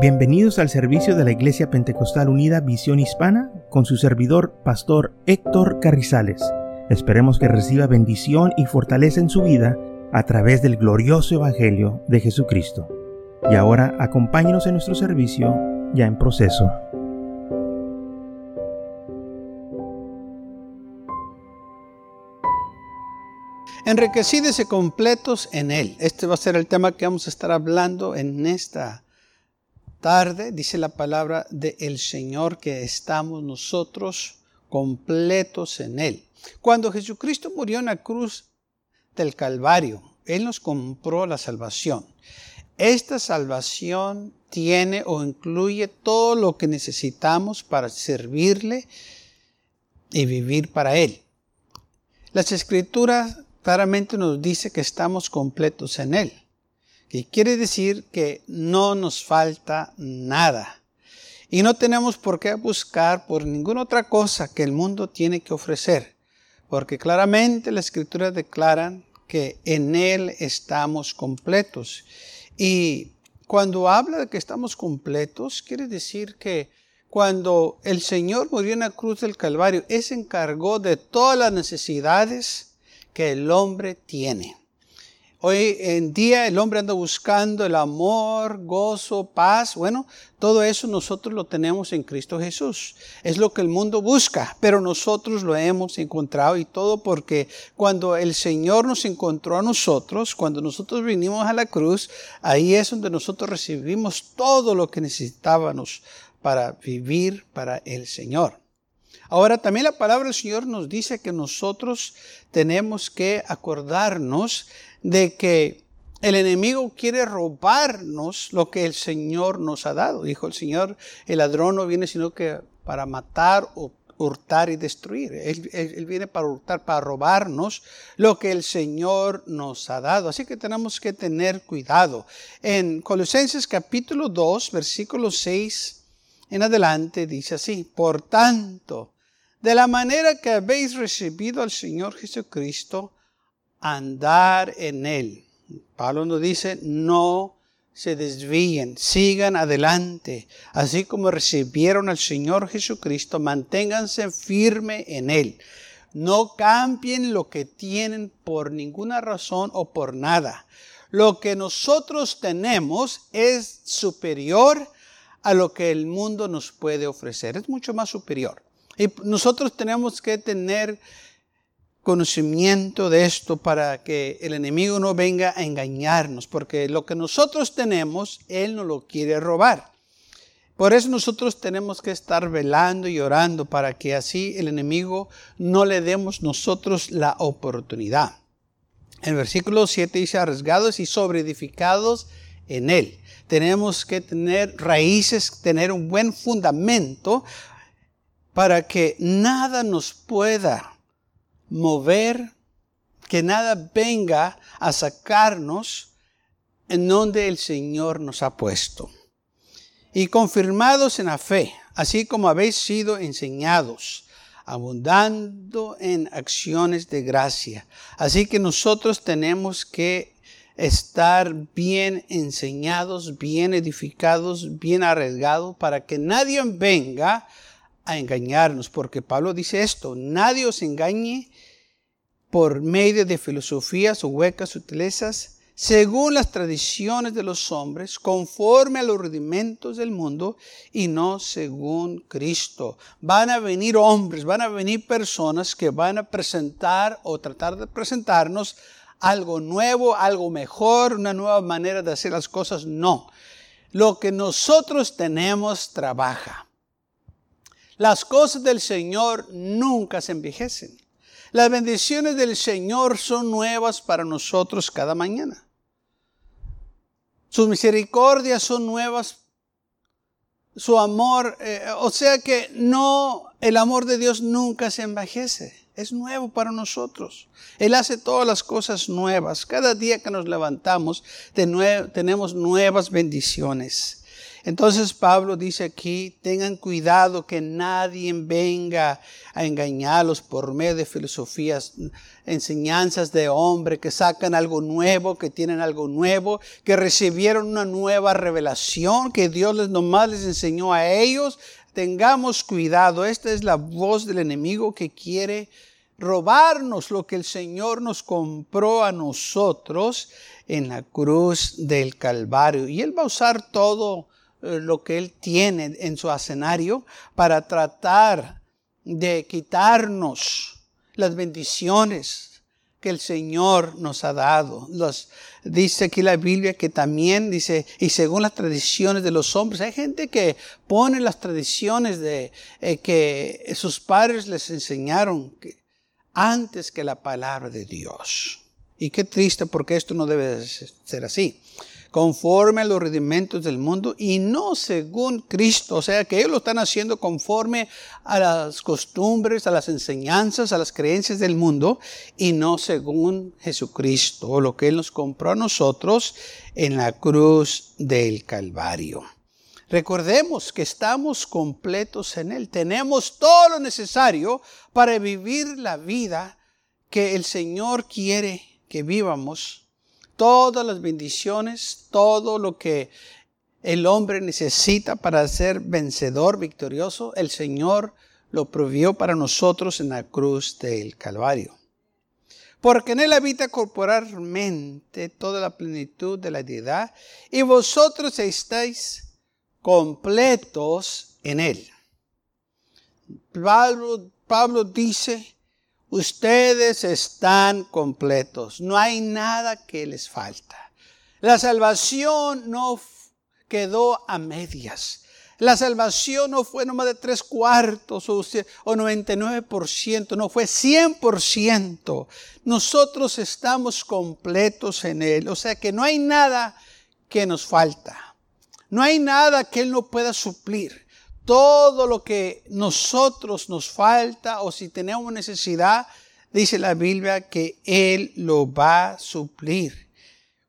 Bienvenidos al servicio de la Iglesia Pentecostal Unida Visión Hispana con su servidor, Pastor Héctor Carrizales. Esperemos que reciba bendición y fortaleza en su vida a través del glorioso Evangelio de Jesucristo. Y ahora acompáñenos en nuestro servicio ya en proceso. Enriquecídese completos en Él. Este va a ser el tema que vamos a estar hablando en esta tarde, dice la palabra del Señor, que estamos nosotros completos en Él. Cuando Jesucristo murió en la cruz del Calvario, Él nos compró la salvación. Esta salvación tiene o incluye todo lo que necesitamos para servirle y vivir para Él. Las escrituras claramente nos dice que estamos completos en Él que quiere decir que no nos falta nada. Y no tenemos por qué buscar por ninguna otra cosa que el mundo tiene que ofrecer, porque claramente la escritura declara que en Él estamos completos. Y cuando habla de que estamos completos, quiere decir que cuando el Señor murió en la cruz del Calvario, Él se encargó de todas las necesidades que el hombre tiene. Hoy en día el hombre anda buscando el amor, gozo, paz. Bueno, todo eso nosotros lo tenemos en Cristo Jesús. Es lo que el mundo busca, pero nosotros lo hemos encontrado y todo porque cuando el Señor nos encontró a nosotros, cuando nosotros vinimos a la cruz, ahí es donde nosotros recibimos todo lo que necesitábamos para vivir para el Señor. Ahora también la palabra del Señor nos dice que nosotros tenemos que acordarnos de que el enemigo quiere robarnos lo que el Señor nos ha dado. Dijo el Señor, el ladrón no viene sino que para matar o hurtar y destruir. Él, viene para hurtar, para robarnos lo que el Señor nos ha dado. Así que tenemos que tener cuidado. En Colosenses capítulo 2, versículo 6 en adelante dice así, por tanto, de la manera que habéis recibido al Señor Jesucristo, andar en Él. Pablo nos dice, no se desvíen, sigan adelante. Así como recibieron al Señor Jesucristo, manténganse firme en Él. No cambien lo que tienen por ninguna razón o por nada. Lo que nosotros tenemos es superior a lo que el mundo nos puede ofrecer. Es mucho más superior. Y nosotros tenemos que tener conocimiento de esto para que el enemigo no venga a engañarnos, porque lo que nosotros tenemos, Él no lo quiere robar. Por eso nosotros tenemos que estar velando y orando para que así el enemigo no le demos nosotros la oportunidad. El versículo 7 dice, arriesgados y sobreedificados en Él. Tenemos que tener raíces, tener un buen fundamento para que nada nos pueda mover, que nada venga a sacarnos en donde el Señor nos ha puesto. Y confirmados en la fe, así como habéis sido enseñados, abundando en acciones de gracia. Así que nosotros tenemos que estar bien enseñados, bien edificados, bien arriesgados, para que nadie venga a engañarnos, porque Pablo dice esto, nadie os engañe por medio de filosofías o huecas sutilezas, según las tradiciones de los hombres, conforme a los rudimentos del mundo y no según Cristo. Van a venir hombres, van a venir personas que van a presentar o tratar de presentarnos algo nuevo, algo mejor, una nueva manera de hacer las cosas. No. Lo que nosotros tenemos trabaja. Las cosas del Señor nunca se envejecen. Las bendiciones del Señor son nuevas para nosotros cada mañana. Sus misericordias son nuevas. Su amor, eh, o sea que no, el amor de Dios nunca se envejece. Es nuevo para nosotros. Él hace todas las cosas nuevas. Cada día que nos levantamos tenemos nuevas bendiciones. Entonces Pablo dice aquí, tengan cuidado que nadie venga a engañarlos por medio de filosofías, enseñanzas de hombre que sacan algo nuevo, que tienen algo nuevo, que recibieron una nueva revelación que Dios les nomás les enseñó a ellos. Tengamos cuidado, esta es la voz del enemigo que quiere robarnos lo que el Señor nos compró a nosotros en la cruz del Calvario. Y Él va a usar todo lo que Él tiene en su escenario para tratar de quitarnos las bendiciones que el Señor nos ha dado. Los, dice aquí la Biblia que también dice, y según las tradiciones de los hombres, hay gente que pone las tradiciones de eh, que sus padres les enseñaron antes que la palabra de Dios. Y qué triste porque esto no debe ser así. Conforme a los rudimentos del mundo y no según Cristo. O sea que ellos lo están haciendo conforme a las costumbres, a las enseñanzas, a las creencias del mundo y no según Jesucristo lo que Él nos compró a nosotros en la cruz del Calvario. Recordemos que estamos completos en Él. Tenemos todo lo necesario para vivir la vida que el Señor quiere que vivamos. Todas las bendiciones, todo lo que el hombre necesita para ser vencedor, victorioso, el Señor lo provió para nosotros en la cruz del Calvario. Porque en él habita corporalmente toda la plenitud de la deidad y vosotros estáis completos en Él. Pablo, Pablo dice, ustedes están completos, no hay nada que les falta. La salvación no quedó a medias. La salvación no fue nomás de tres cuartos o, o 99%, no fue 100%. Nosotros estamos completos en Él. O sea que no hay nada que nos falta. No hay nada que Él no pueda suplir. Todo lo que nosotros nos falta o si tenemos necesidad, dice la Biblia que Él lo va a suplir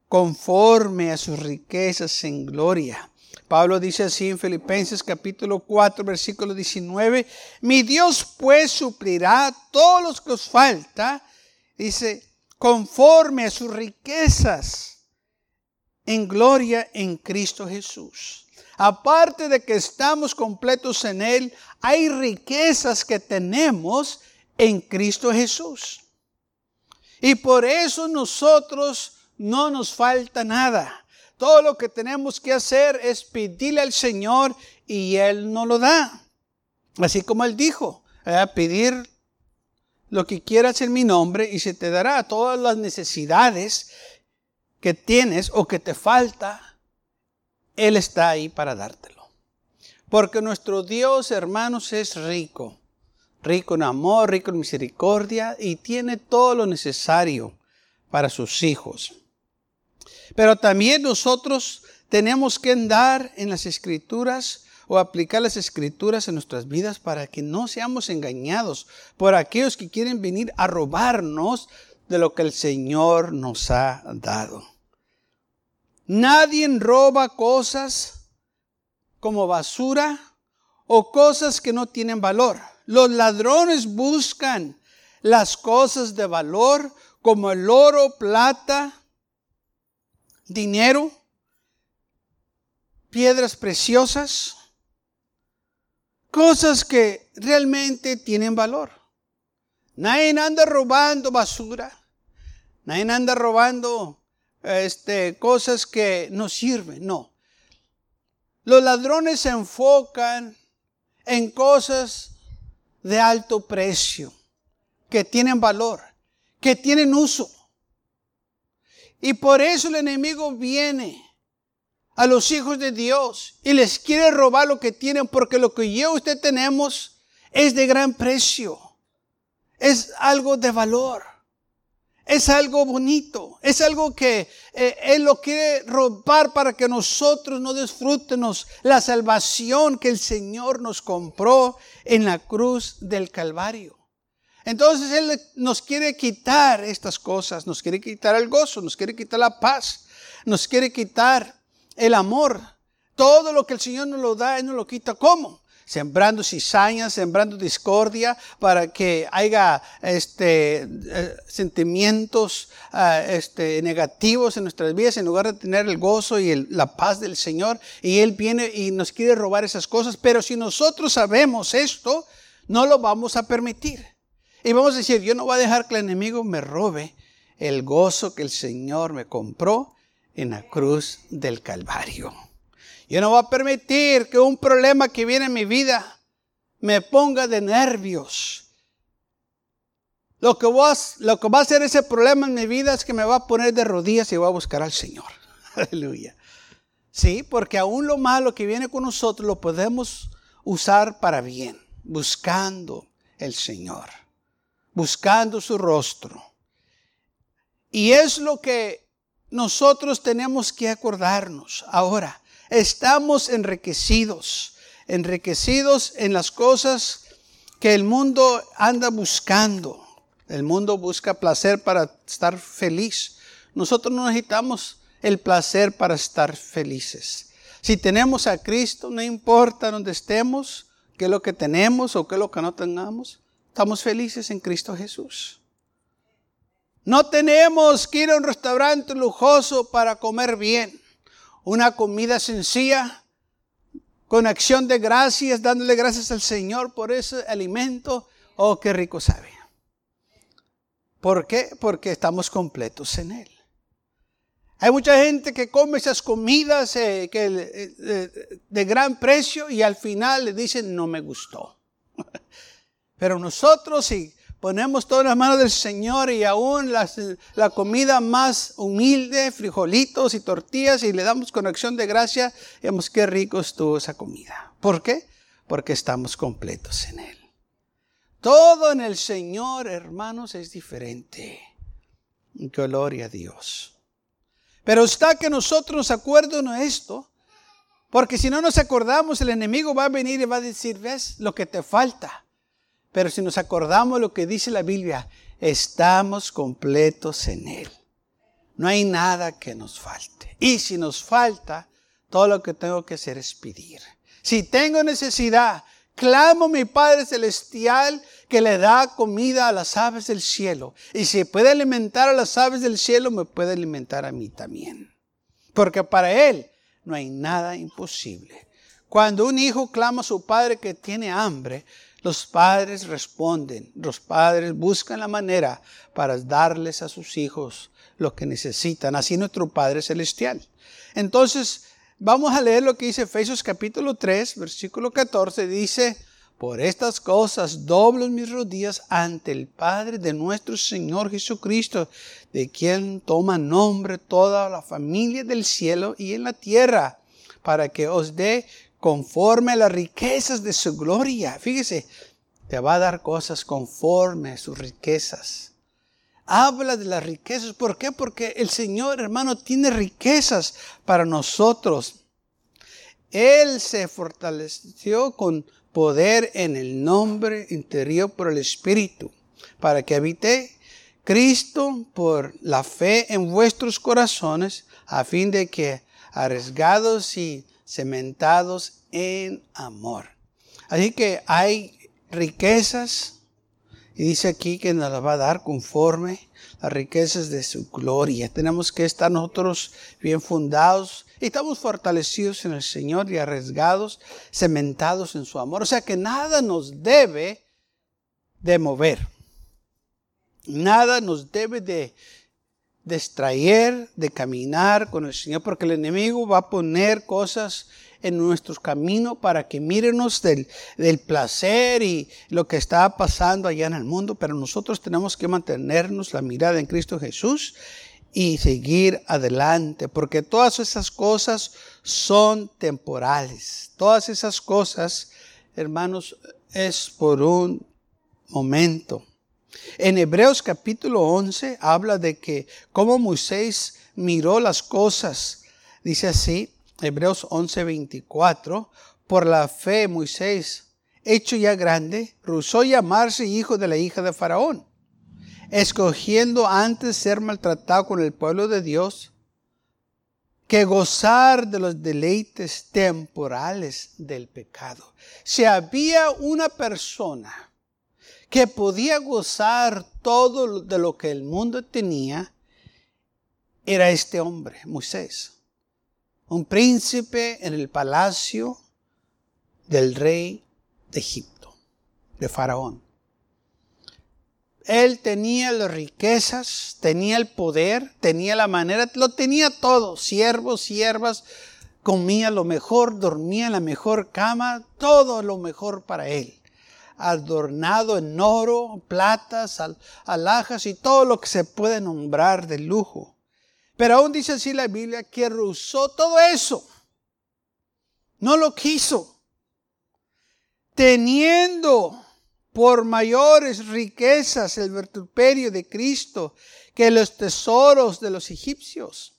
conforme a sus riquezas en gloria. Pablo dice así en Filipenses capítulo 4 versículo 19, mi Dios pues suplirá todos los que os falta, dice, conforme a sus riquezas en gloria en Cristo Jesús. Aparte de que estamos completos en Él, hay riquezas que tenemos en Cristo Jesús. Y por eso nosotros no nos falta nada. Todo lo que tenemos que hacer es pedirle al Señor y Él nos lo da. Así como Él dijo, pedir lo que quieras en mi nombre y se te dará todas las necesidades que tienes o que te falta, Él está ahí para dártelo. Porque nuestro Dios, hermanos, es rico. Rico en amor, rico en misericordia y tiene todo lo necesario para sus hijos. Pero también nosotros tenemos que andar en las escrituras o aplicar las escrituras en nuestras vidas para que no seamos engañados por aquellos que quieren venir a robarnos de lo que el Señor nos ha dado. Nadie roba cosas como basura o cosas que no tienen valor. Los ladrones buscan las cosas de valor como el oro, plata, dinero, piedras preciosas, cosas que realmente tienen valor. Nadie anda robando basura. Nadie anda robando este, cosas que no sirven, no. Los ladrones se enfocan en cosas de alto precio, que tienen valor, que tienen uso. Y por eso el enemigo viene a los hijos de Dios y les quiere robar lo que tienen, porque lo que yo y usted tenemos es de gran precio, es algo de valor es algo bonito, es algo que eh, Él lo quiere robar para que nosotros no disfrutemos la salvación que el Señor nos compró en la cruz del Calvario. Entonces Él nos quiere quitar estas cosas, nos quiere quitar el gozo, nos quiere quitar la paz, nos quiere quitar el amor. Todo lo que el Señor nos lo da, Él nos lo quita. ¿Cómo? Sembrando cizañas, sembrando discordia, para que haya este, eh, sentimientos ah, este, negativos en nuestras vidas, en lugar de tener el gozo y la paz del Señor. Y Él viene y nos quiere robar esas cosas, pero si nosotros sabemos esto, no lo vamos a permitir. Y vamos a decir, yo no voy a dejar que el enemigo me robe el gozo que el Señor me compró en la cruz del Calvario. Yo no voy a permitir que un problema que viene en mi vida me ponga de nervios. Lo que, va, a hacer ese problema en mi vida es que me va a poner de rodillas y voy a buscar al Señor. Aleluya. Sí, porque aún lo malo que viene con nosotros lo podemos usar para bien, buscando el Señor, buscando su rostro. Y es lo que nosotros tenemos que acordarnos ahora estamos enriquecidos, enriquecidos en las cosas que el mundo anda buscando. El mundo busca placer para estar feliz. Nosotros no necesitamos el placer para estar felices. Si tenemos a Cristo, no importa dónde estemos, qué es lo que tenemos o qué es lo que no tengamos, estamos felices en Cristo Jesús. No tenemos que ir a un restaurante lujoso para comer bien una comida sencilla, con acción de gracias, dándole gracias al Señor por ese alimento. Oh, qué rico sabe. ¿Por qué? Porque estamos completos en Él. Hay mucha gente que come esas comidas eh, que, eh, de gran precio y al final le dicen no me gustó. Pero nosotros si ponemos todas las manos del Señor y aún la comida más humilde, frijolitos y tortillas, y le damos con acción de gracia, vemos qué rico estuvo esa comida. ¿Por qué? Porque estamos completos en Él. Todo en el Señor, hermanos, es diferente. Gloria a Dios. Pero está que nosotros nos acuerden esto, porque si no nos acordamos, el enemigo va a venir y va a decir, ves lo que te falta. Pero si nos acordamos lo que dice la Biblia, estamos completos en Él. No hay nada que nos falte. Y si nos falta, todo lo que tengo que hacer es pedir. Si tengo necesidad, clamo a mi Padre Celestial que le da comida a las aves del cielo. Y si puede alimentar a las aves del cielo, me puede alimentar a mí también. Porque para Él no hay nada imposible. Cuando un hijo clama a su padre que tiene hambre, los padres responden, los padres buscan la manera para darles a sus hijos lo que necesitan, así nuestro Padre Celestial. Entonces, vamos a leer lo que dice Efesios capítulo 3, versículo 14, dice, por estas cosas doblo mis rodillas ante el Padre de nuestro Señor Jesucristo, de quien toma nombre toda la familia del cielo y en la tierra, para que os dé conforme a las riquezas de su gloria. Fíjese, te va a dar cosas conforme a sus riquezas. Habla de las riquezas. ¿Por qué? Porque el Señor, hermano, tiene riquezas para nosotros. Él se fortaleció con poder en el nombre interior por el Espíritu, para que habite Cristo por la fe en vuestros corazones, a fin de que, arriesgados y cementados en amor. Así que hay riquezas, y dice aquí que nos las va a dar conforme las riquezas de su gloria. Tenemos que estar nosotros bien fundados estamos fortalecidos en el Señor y arriesgados, cementados en su amor. O sea que nada nos debe de mover. Nada nos debe de de extraer, de caminar con el Señor, porque el enemigo va a poner cosas en nuestros caminos para que mírenos del, del placer y lo que está pasando allá en el mundo, pero nosotros tenemos que mantenernos la mirada en Cristo Jesús y seguir adelante, porque todas esas cosas son temporales. Todas esas cosas, hermanos, es por un momento. En Hebreos capítulo 11 habla de que como Moisés miró las cosas. Dice así, Hebreos 11, 24, por la fe Moisés, hecho ya grande, rehusó llamarse hijo de la hija de Faraón, escogiendo antes ser maltratado con el pueblo de Dios que gozar de los deleites temporales del pecado. Si había una persona que podía gozar todo de lo que el mundo tenía, era este hombre, Moisés. Un príncipe en el palacio del rey de Egipto, de Faraón. Él tenía las riquezas, tenía el poder, tenía la manera, lo tenía todo, siervos, siervas, comía lo mejor, dormía en la mejor cama, todo lo mejor para él. Adornado en oro, platas, alhajas y todo lo que se puede nombrar de lujo. Pero aún dice así la Biblia que rehusó todo eso. No lo quiso. Teniendo por mayores riquezas el vertuperio de Cristo que los tesoros de los egipcios,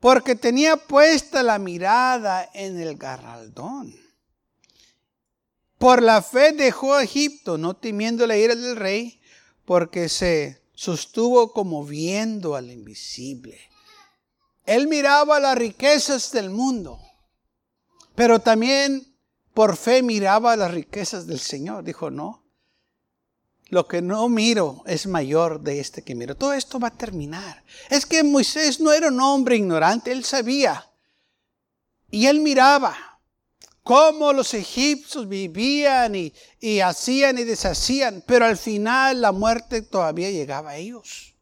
porque tenía puesta la mirada en el garraldón. Por la fe dejó a Egipto, no temiendo la ira del rey, porque se sostuvo como viendo al invisible. Él miraba las riquezas del mundo, pero también por fe miraba las riquezas del Señor. Dijo, no, lo que no miro es mayor de este que miro. Todo esto va a terminar. Es que Moisés no era un hombre ignorante, él sabía. Y él miraba cómo los egipcios vivían y, y hacían y deshacían, pero al final la muerte todavía llegaba a ellos.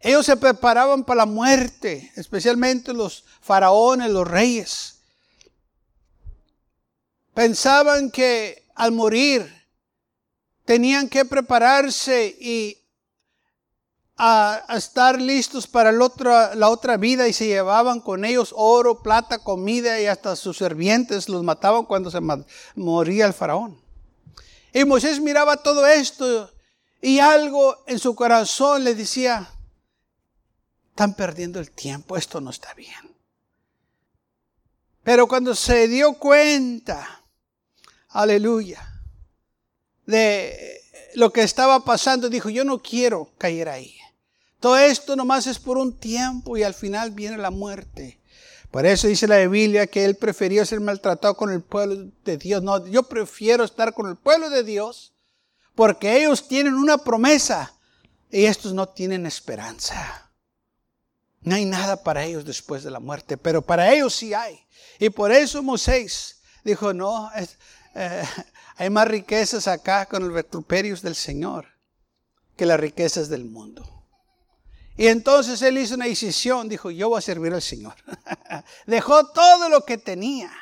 Ellos se preparaban para la muerte, especialmente los faraones, los reyes. Pensaban que al morir tenían que prepararse y a, estar listos para la otra, vida y se llevaban con ellos oro, plata, comida y hasta sus servientes los mataban cuando se moría el faraón. Y Moisés miraba todo esto y algo en su corazón le decía, están perdiendo el tiempo, esto no está bien. Pero cuando se dio cuenta aleluya, de lo que estaba pasando, dijo, yo no quiero caer ahí. Todo esto nomás es por un tiempo y al final viene la muerte. Por eso dice la Biblia que él prefirió ser maltratado con el pueblo de Dios. No, yo prefiero estar con el pueblo de Dios porque ellos tienen una promesa y estos no tienen esperanza. No hay nada para ellos después de la muerte, pero para ellos sí hay. Y por eso Moisés dijo, no, eh, hay más riquezas acá con el vituperios del Señor que las riquezas del mundo. Y entonces él hizo una decisión, dijo, yo voy a servir al Señor. Dejó todo lo que tenía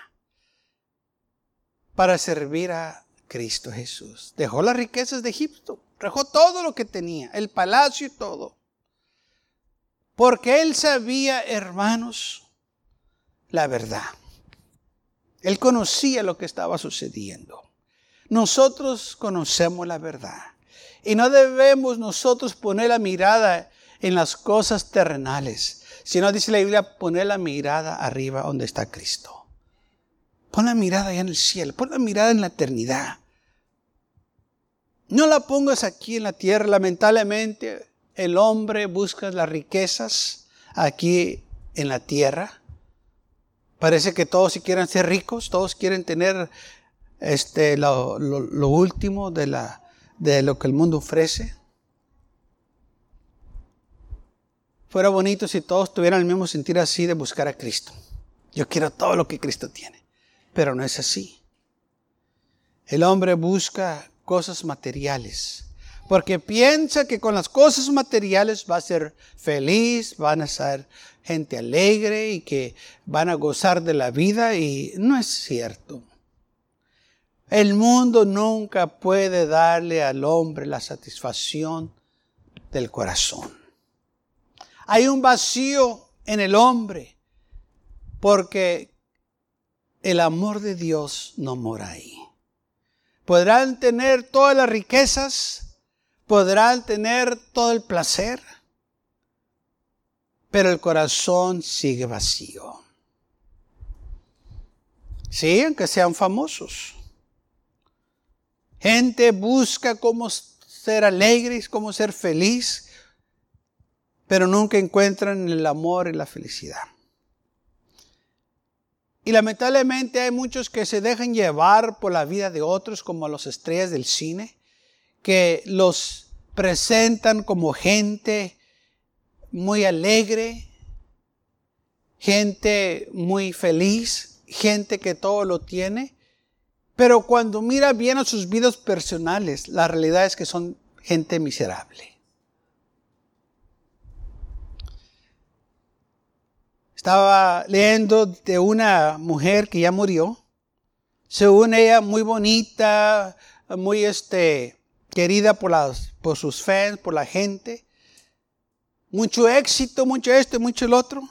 para servir a Cristo Jesús. Dejó las riquezas de Egipto, dejó todo lo que tenía, el palacio y todo. Porque él sabía, hermanos, la verdad. Él conocía lo que estaba sucediendo. Nosotros conocemos la verdad. Y no debemos nosotros poner la mirada en las cosas terrenales, sino dice la Biblia, poner la mirada arriba donde está Cristo. Pon la mirada allá en el cielo, pon la mirada en la eternidad. No la pongas aquí en la tierra. Lamentablemente, el hombre busca las riquezas aquí en la tierra Parece que todos quieren ser ricos, todos quieren tener este, lo, último de, la, de lo que el mundo ofrece. Fuera bonito si todos tuvieran el mismo sentir así de buscar a Cristo. Yo quiero todo lo que Cristo tiene, pero no es así. El hombre busca cosas materiales porque piensa que con las cosas materiales va a ser feliz, van a ser gente alegre y que van a gozar de la vida y no es cierto. El mundo nunca puede darle al hombre la satisfacción del corazón. Hay un vacío en el hombre porque el amor de Dios no mora ahí. Podrán tener todas las riquezas, podrán tener todo el placer, pero el corazón sigue vacío. Sí, aunque sean famosos. Gente busca cómo ser alegres, cómo ser feliz, pero nunca encuentran el amor y la felicidad. Y lamentablemente hay muchos que se dejan llevar por la vida de otros, como las estrellas del cine, que los presentan como gente muy alegre, gente muy feliz, gente que todo lo tiene, pero cuando mira bien a sus vidas personales, la realidad es que son gente miserable. Estaba leyendo de una mujer que ya murió. Según ella, muy bonita, muy este, querida por, las, por sus fans, por la gente. Mucho éxito, mucho esto y mucho el otro.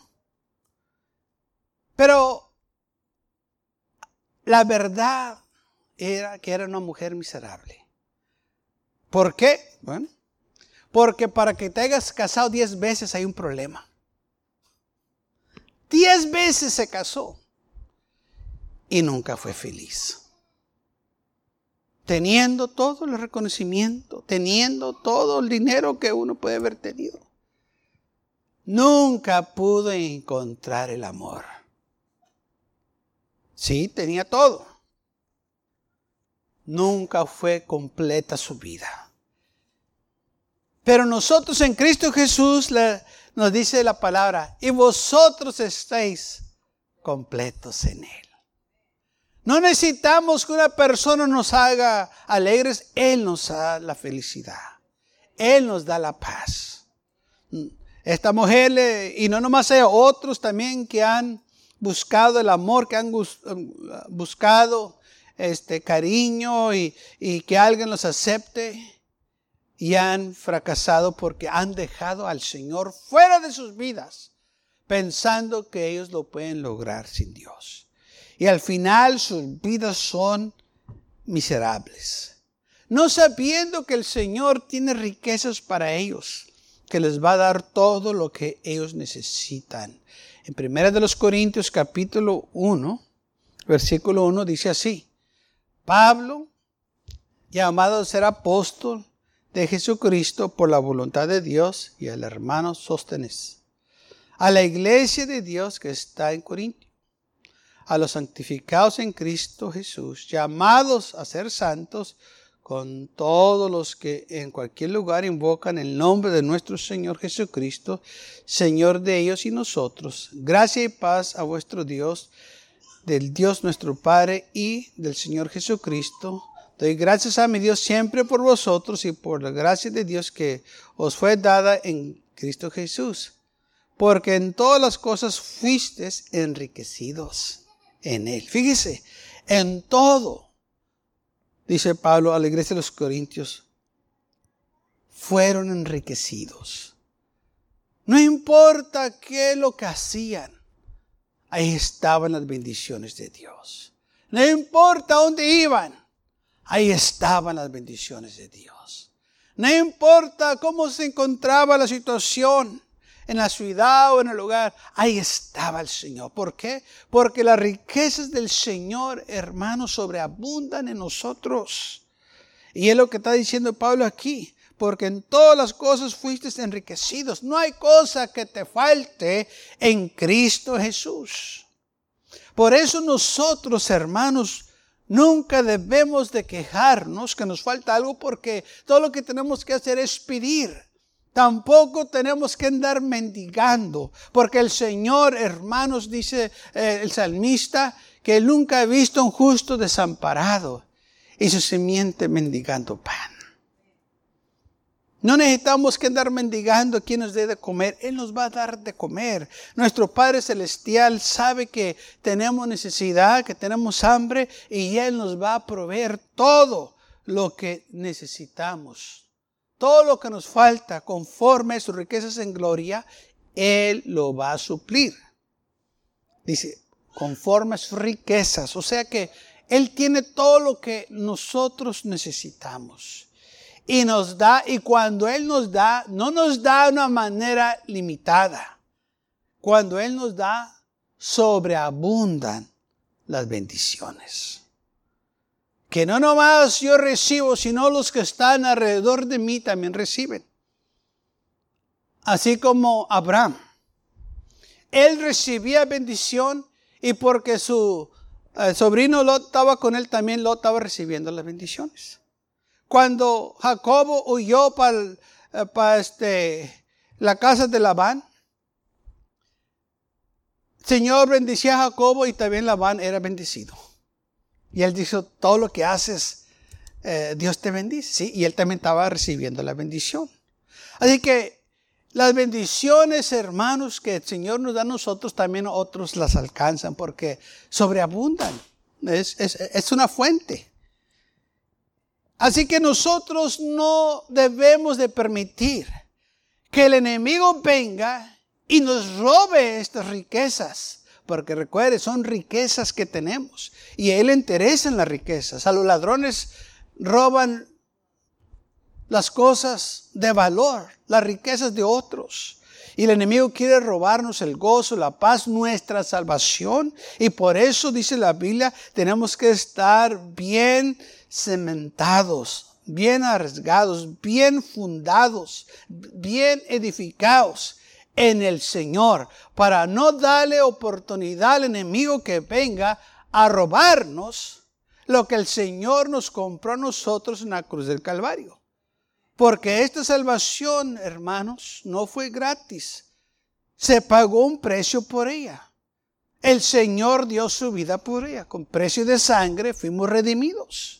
Pero la verdad era que era una mujer miserable. ¿Por qué? Bueno, porque para que te hayas casado diez veces hay un problema. Diez veces se casó y nunca fue feliz. Teniendo todo el reconocimiento, teniendo todo el dinero que uno puede haber tenido. Nunca pudo encontrar el amor. Sí, tenía todo. Nunca fue completa su vida. Pero nosotros en Cristo Jesús nos dice la palabra, y vosotros estáis completos en Él. No necesitamos que una persona nos haga alegres, Él nos da la felicidad, Él nos da la paz. Esta mujer, y no nomás hay otros también que han buscado el amor, que han buscado este cariño y que alguien los acepte y han fracasado porque han dejado al Señor fuera de sus vidas, pensando que ellos lo pueden lograr sin Dios. Y al final sus vidas son miserables, no sabiendo que el Señor tiene riquezas para ellos, que les va a dar todo lo que ellos necesitan. En 1 de los Corintios capítulo 1, versículo 1 dice así, Pablo, llamado a ser apóstol, de Jesucristo por la voluntad de Dios y al hermano Sóstenes. A la iglesia de Dios que está en Corintio. A los santificados en Cristo Jesús, llamados a ser santos, con todos los que en cualquier lugar invocan el nombre de nuestro Señor Jesucristo, Señor de ellos y nosotros. Gracia y paz a vuestro Dios, del Dios nuestro Padre y del Señor Jesucristo Doy gracias a mi Dios siempre por vosotros y por la gracia de Dios que os fue dada en Cristo Jesús. Porque en todas las cosas fuisteis enriquecidos en Él. Fíjese, en todo, dice Pablo a la iglesia de los Corintios, fueron enriquecidos. No importa qué lo que hacían, ahí estaban las bendiciones de Dios. No importa dónde iban, ahí estaban las bendiciones de Dios. No importa cómo se encontraba la situación en la ciudad o en el lugar, ahí estaba el Señor. ¿Por qué? Porque las riquezas del Señor, hermanos, sobreabundan en nosotros. Y es lo que está diciendo Pablo aquí. Porque en todas las cosas fuiste enriquecidos. No hay cosa que te falte en Cristo Jesús. Por eso nosotros, hermanos, Nunca debemos de quejarnos que nos falta algo porque todo lo que tenemos que hacer es pedir. Tampoco tenemos que andar mendigando, porque el Señor, hermanos, dice eh, el salmista, que nunca ha visto un justo desamparado y su simiente mendigando pan. No necesitamos que andar mendigando quién nos dé de comer. Él nos va a dar de comer. Nuestro Padre Celestial sabe que tenemos necesidad, que tenemos hambre y Él nos va a proveer todo lo que necesitamos. Todo lo que nos falta conforme a sus riquezas en gloria, Él lo va a suplir. Dice, conforme a sus riquezas. O sea que Él tiene todo lo que nosotros necesitamos y nos da, y cuando Él nos da, no nos da de una manera limitada. Cuando Él nos da, sobreabundan las bendiciones. Que no nomás yo recibo, sino los que están alrededor de mí también reciben. así como Abraham. Él recibía bendición y porque su eh, sobrino Lot estaba con él, también Lot estaba recibiendo las bendiciones. Cuando Jacobo huyó para, eh, este, la casa de Labán, Señor bendecía a Jacobo y también Labán era bendecido. Y él dijo, todo lo que haces, eh, Dios te bendice. ¿sí? Y él también estaba recibiendo la bendición. Así que las bendiciones, hermanos, que el Señor nos da a nosotros, también otros las alcanzan porque sobreabundan. Es, es una fuente. Así que nosotros no debemos de permitir que el enemigo venga y nos robe estas riquezas porque recuerde, son riquezas que tenemos. Y Él le interesan las riquezas. A los ladrones roban las cosas de valor, las riquezas de otros. Y el enemigo quiere robarnos el gozo, la paz, nuestra salvación. Y por eso dice la Biblia, tenemos que estar bien cementados, bien arriesgados, bien fundados, bien edificados en el Señor, para no darle oportunidad al enemigo que venga a robarnos lo que el Señor nos compró a nosotros en la cruz del Calvario. Porque esta salvación, hermanos, no fue gratis. Se pagó un precio por ella. El Señor dio su vida por ella. Con precio de sangre fuimos redimidos.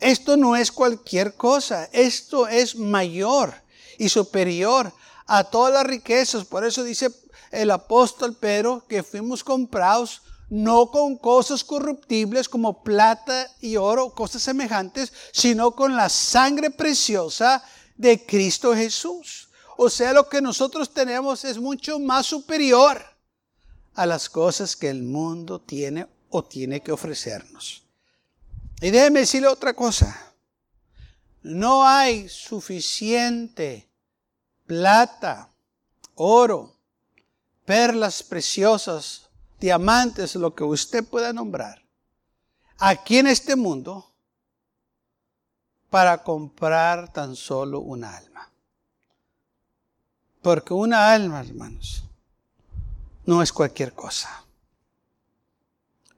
Esto no es cualquier cosa. Esto es mayor y superior a todas las riquezas. Por eso dice el apóstol Pedro que fuimos comprados no con cosas corruptibles como plata y oro, cosas semejantes, sino con la sangre preciosa de Cristo Jesús. O sea, lo que nosotros tenemos es mucho más superior a las cosas que el mundo tiene o tiene que ofrecernos. Y déjeme decirle otra cosa. No hay suficiente plata, oro, perlas preciosas, diamantes, lo que usted pueda nombrar, aquí en este mundo para comprar tan solo un alma. Porque una alma, hermanos, no es cualquier cosa.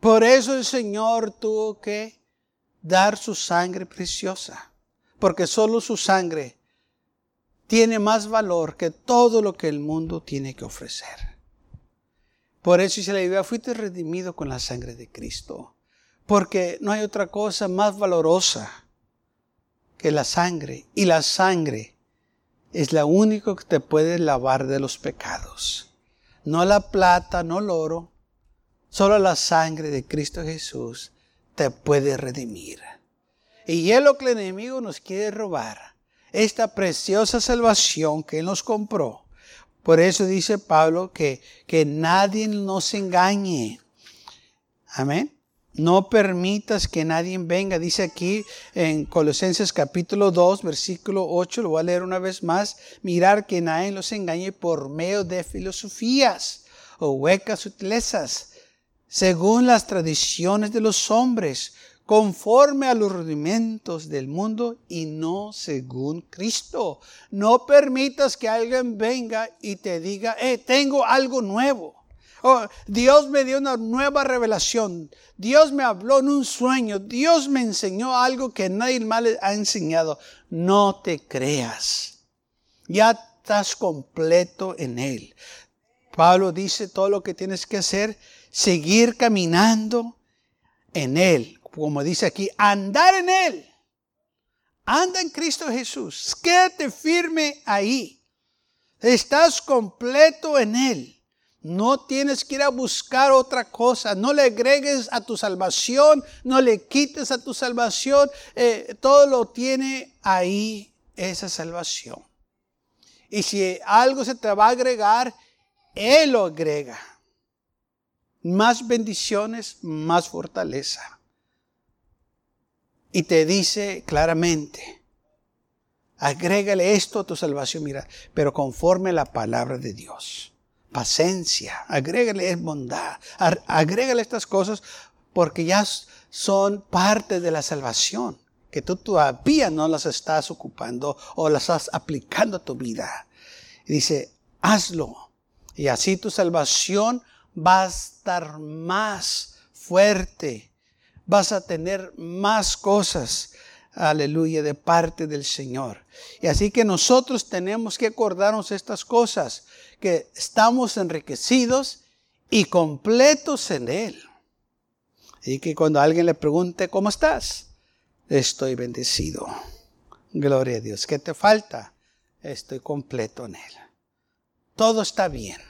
Por eso el Señor tuvo que dar su sangre preciosa, porque solo su sangre tiene más valor que todo lo que el mundo tiene que ofrecer. Por eso dice la Biblia, fuiste redimido con la sangre de Cristo. Porque no hay otra cosa más valorosa que la sangre. Y la sangre es la única que te puede lavar de los pecados. No la plata, no el oro. Solo la sangre de Cristo Jesús puede redimir. Y es lo que el enemigo nos quiere robar esta preciosa salvación que Él nos compró. Por eso dice Pablo que, que nadie nos engañe. Amén. No permitas que nadie venga. Dice aquí en Colosenses capítulo 2, versículo 8, lo voy a leer una vez más. Mirar que nadie los engañe por medio de filosofías o huecas sutilezas, según las tradiciones de los hombres conforme a los rudimentos del mundo y no según Cristo. No permitas que alguien venga y te diga, eh, tengo algo nuevo. Oh, Dios me dio una nueva revelación. Dios me habló en un sueño. Dios me enseñó algo que nadie más ha enseñado. No te creas. Ya estás completo en Él. Pablo dice todo lo que tienes que hacer, seguir caminando en Él, como dice aquí, andar en Él. Anda en Cristo Jesús. Quédate firme ahí. Estás completo en Él. No tienes que ir a buscar otra cosa. No le agregues a tu salvación. No le quites a tu salvación. Eh, todo lo tiene ahí esa salvación. Y si algo se te va a agregar, Él lo agrega. Más bendiciones, más fortaleza y te dice claramente, agrégale esto a tu salvación, mira, pero conforme a la palabra de Dios. Paciencia, agrégale bondad, agrégale estas cosas porque ya son parte de la salvación, que tú todavía no las estás ocupando o las estás aplicando a tu vida. Y dice, hazlo. Y así tu salvación va a estar más fuerte. Vas a tener más cosas, aleluya, de parte del Señor. Y así que nosotros tenemos que acordarnos estas cosas, que estamos enriquecidos y completos en Él. Y que cuando alguien le pregunte, ¿cómo estás? Estoy bendecido. Gloria a Dios. ¿Qué te falta? Estoy completo en Él. Todo está bien.